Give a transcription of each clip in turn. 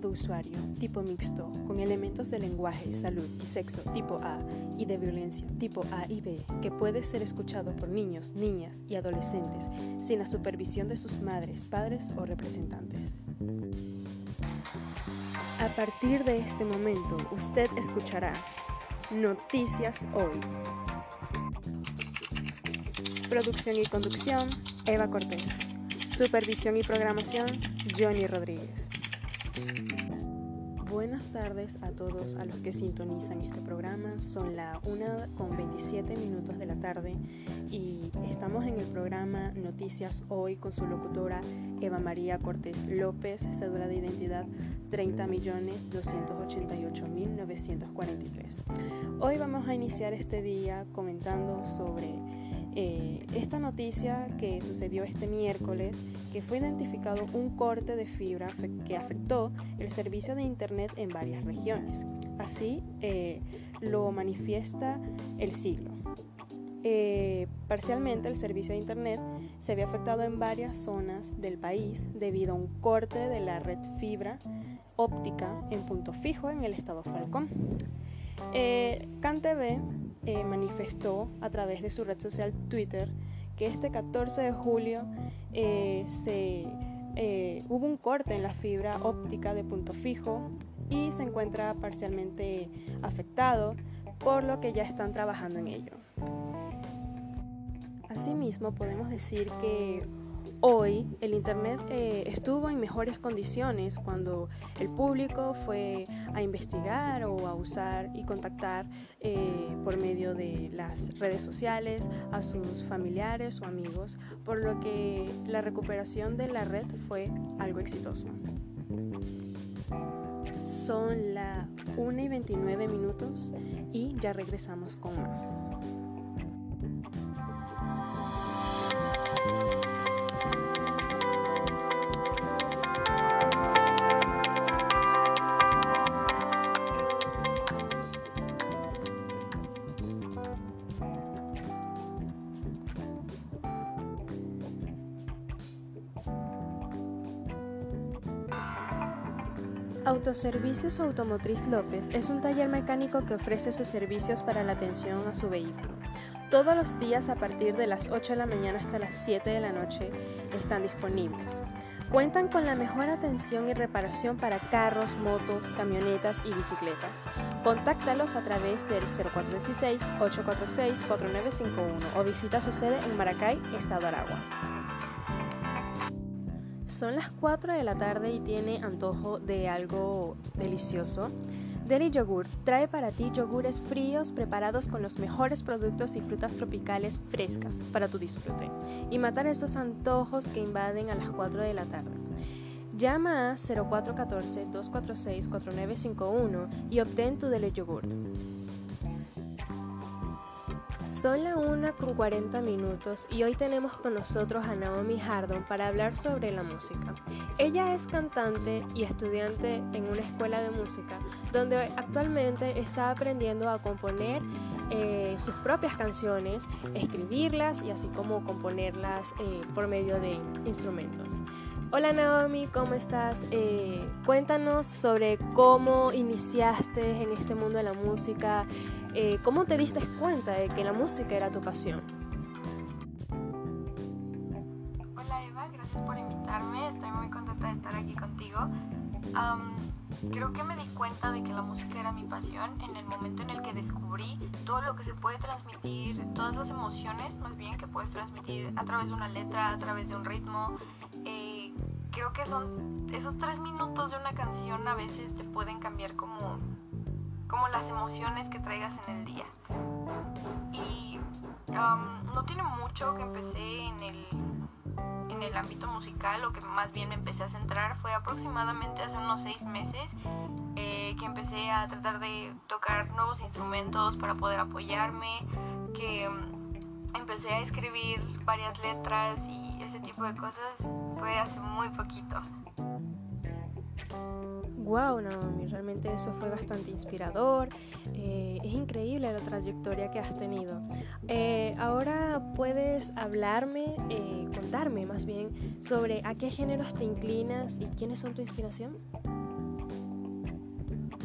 todo usuario, tipo mixto, con elementos de lenguaje, salud y sexo tipo A y de violencia tipo A y B, que puede ser escuchado por niños, niñas y adolescentes sin la supervisión de sus madres, padres o representantes. A partir de este momento, usted escuchará Noticias Hoy. Producción y conducción, Eva Cortés. Supervisión y programación, Johnny Rodríguez. Buenas tardes a todos a los que sintonizan este programa. Son la 1 con 27 minutos de la tarde y estamos en el programa Noticias Hoy con su locutora Eva María Cortés López, cédula de identidad 30.288.943. Hoy vamos a iniciar este día comentando sobre eh, esta noticia que sucedió este miércoles, que fue identificado un corte de fibra que afectó el servicio de Internet en varias regiones. Así eh, lo manifiesta el siglo. Eh, parcialmente el servicio de Internet se había afectado en varias zonas del país debido a un corte de la red fibra óptica en punto fijo en el estado Falcón. Eh, CanTV eh, manifestó a través de su red social Twitter que este 14 de julio eh, se, eh, hubo un corte en la fibra óptica de punto fijo y se encuentra parcialmente afectado, por lo que ya están trabajando en ello. Asimismo, podemos decir que Hoy el Internet eh, estuvo en mejores condiciones cuando el público fue a investigar o a usar y contactar eh, por medio de las redes sociales a sus familiares o amigos, por lo que la recuperación de la red fue algo exitoso. Son las 1 y 29 minutos y ya regresamos con más. Autoservicios Automotriz López es un taller mecánico que ofrece sus servicios para la atención a su vehículo. Todos los días a partir de las 8 de la mañana hasta las 7 de la noche están disponibles. Cuentan con la mejor atención y reparación para carros, motos, camionetas y bicicletas. Contáctalos a través del 0416-846-4951 o visita su sede en Maracay, Estado Aragua. Son las 4 de la tarde y tiene antojo de algo delicioso. Deli Yogurt trae para ti yogures fríos preparados con los mejores productos y frutas tropicales frescas para tu disfrute y matar esos antojos que invaden a las 4 de la tarde. Llama a 0414-246-4951 y obtén tu Deli Yogurt. Son la 1 con 40 minutos y hoy tenemos con nosotros a Naomi Hardon para hablar sobre la música. Ella es cantante y estudiante en una escuela de música donde actualmente está aprendiendo a componer eh, sus propias canciones, escribirlas y así como componerlas eh, por medio de instrumentos. Hola Naomi, ¿cómo estás? Eh, cuéntanos sobre cómo iniciaste en este mundo de la música, eh, ¿cómo te diste cuenta de que la música era tu pasión? Hola Eva, gracias por invitarme, estoy muy contenta de estar aquí contigo. creo que me di cuenta de que la música era mi pasión en el momento en el que descubrí todo lo que se puede transmitir, todas las emociones más bien que puedes transmitir a través de una letra, a través de un ritmo. Eh, creo que son esos tres minutos de una canción a veces te pueden cambiar como como las emociones que traigas en el día. Y no tiene mucho que empecé en el, en el ámbito musical, lo que más bien me empecé a centrar fue aproximadamente hace unos seis meses eh, que empecé a tratar de tocar nuevos instrumentos para poder apoyarme, que empecé a escribir varias letras y ese tipo de cosas fue hace muy poquito wow, Naomi, realmente eso fue bastante inspirador. Eh, es increíble la trayectoria que has tenido. Eh, ahora puedes hablarme, eh, contarme más bien sobre a qué géneros te inclinas y quiénes son tu inspiración.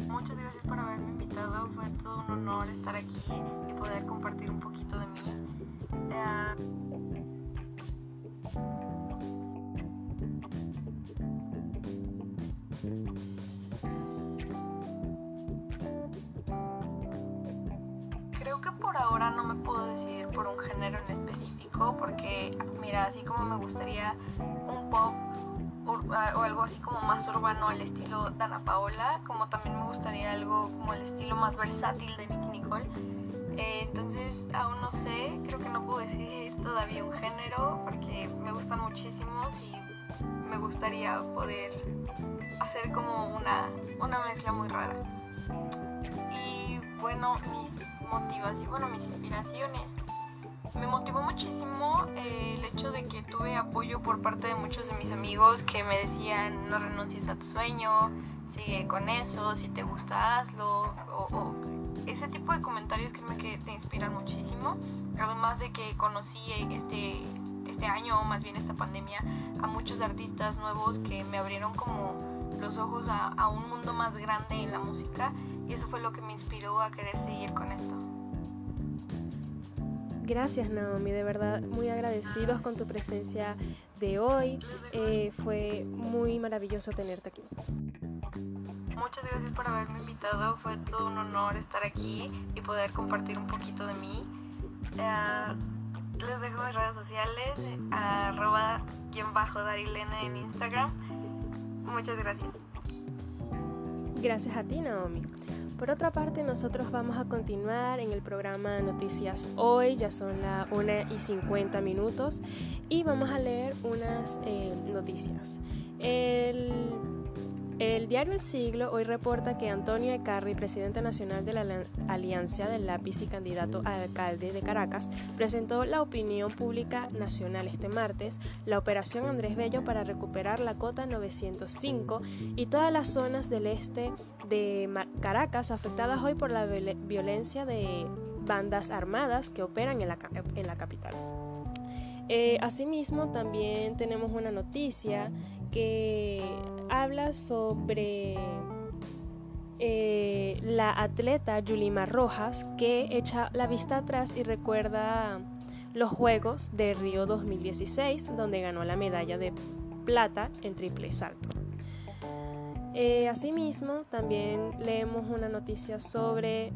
Muchas gracias por haberme invitado. Fue todo un honor estar aquí y poder compartir un poquito de mí. Creo que por ahora no me puedo decidir por un género en específico porque, mira, así como me gustaría un pop o algo así como más urbano al estilo Dana Paola, como también me gustaría algo como el estilo más versátil de Nicky Nicole. Eh, entonces, aún no sé, creo que no puedo decidir todavía un género porque me gustan muchísimos y me gustaría poder hacer como una, una mezcla muy rara. Y bueno, mis motivaciones, bueno, mis inspiraciones me motivó muchísimo eh, el hecho de que tuve apoyo por parte de muchos de mis amigos que me decían no renuncies a tu sueño, sigue con eso, si te gusta hazlo, o, ese tipo de comentarios creo que te inspiran muchísimo. Además de que conocí este, este año, o más bien esta pandemia, a muchos artistas nuevos que me abrieron como los ojos a, a un mundo más grande en la música y eso fue lo que me inspiró a querer seguir con esto. Gracias Naomi, de verdad muy agradecidos con tu presencia de hoy. Eh, fue muy maravilloso tenerte aquí. Muchas gracias por haberme invitado, fue todo un honor estar aquí y poder compartir un poquito de mí. Eh, les dejo mis redes sociales, arroba guion bajo Darilena en Instagram. Muchas gracias. Gracias a ti Naomi. Por otra parte, nosotros vamos a continuar en el programa Noticias Hoy, ya son las 1 y 50 minutos, y vamos a leer unas eh, noticias. El el diario El Siglo hoy reporta que Antonio Ecarri, presidente nacional de la Alianza del Lápiz y candidato a alcalde de Caracas, presentó la opinión pública nacional este martes la operación Andrés Bello para recuperar la cota 905 y todas las zonas del este de Caracas afectadas hoy por la violencia de bandas armadas que operan en la, capital. Eh, asimismo, también tenemos una noticia que habla sobre eh, la atleta Yulima Rojas que echa la vista atrás y recuerda los Juegos de Río 2016 donde ganó la medalla de plata en triple salto. Eh, asimismo, también leemos una noticia sobre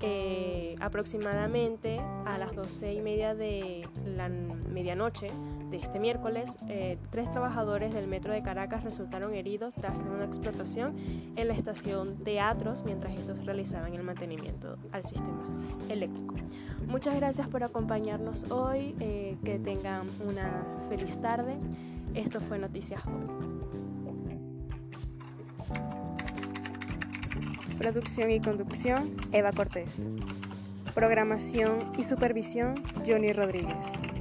eh, aproximadamente a las doce y media de la medianoche este miércoles, eh, tres trabajadores del metro de Caracas resultaron heridos tras una explotación en la estación Teatros mientras estos realizaban el mantenimiento al sistema eléctrico. Muchas gracias por acompañarnos hoy, eh, que tengan una feliz tarde. Esto fue Noticias Hoy. Producción y conducción, Eva Cortés. Programación y supervisión, Johnny Rodríguez.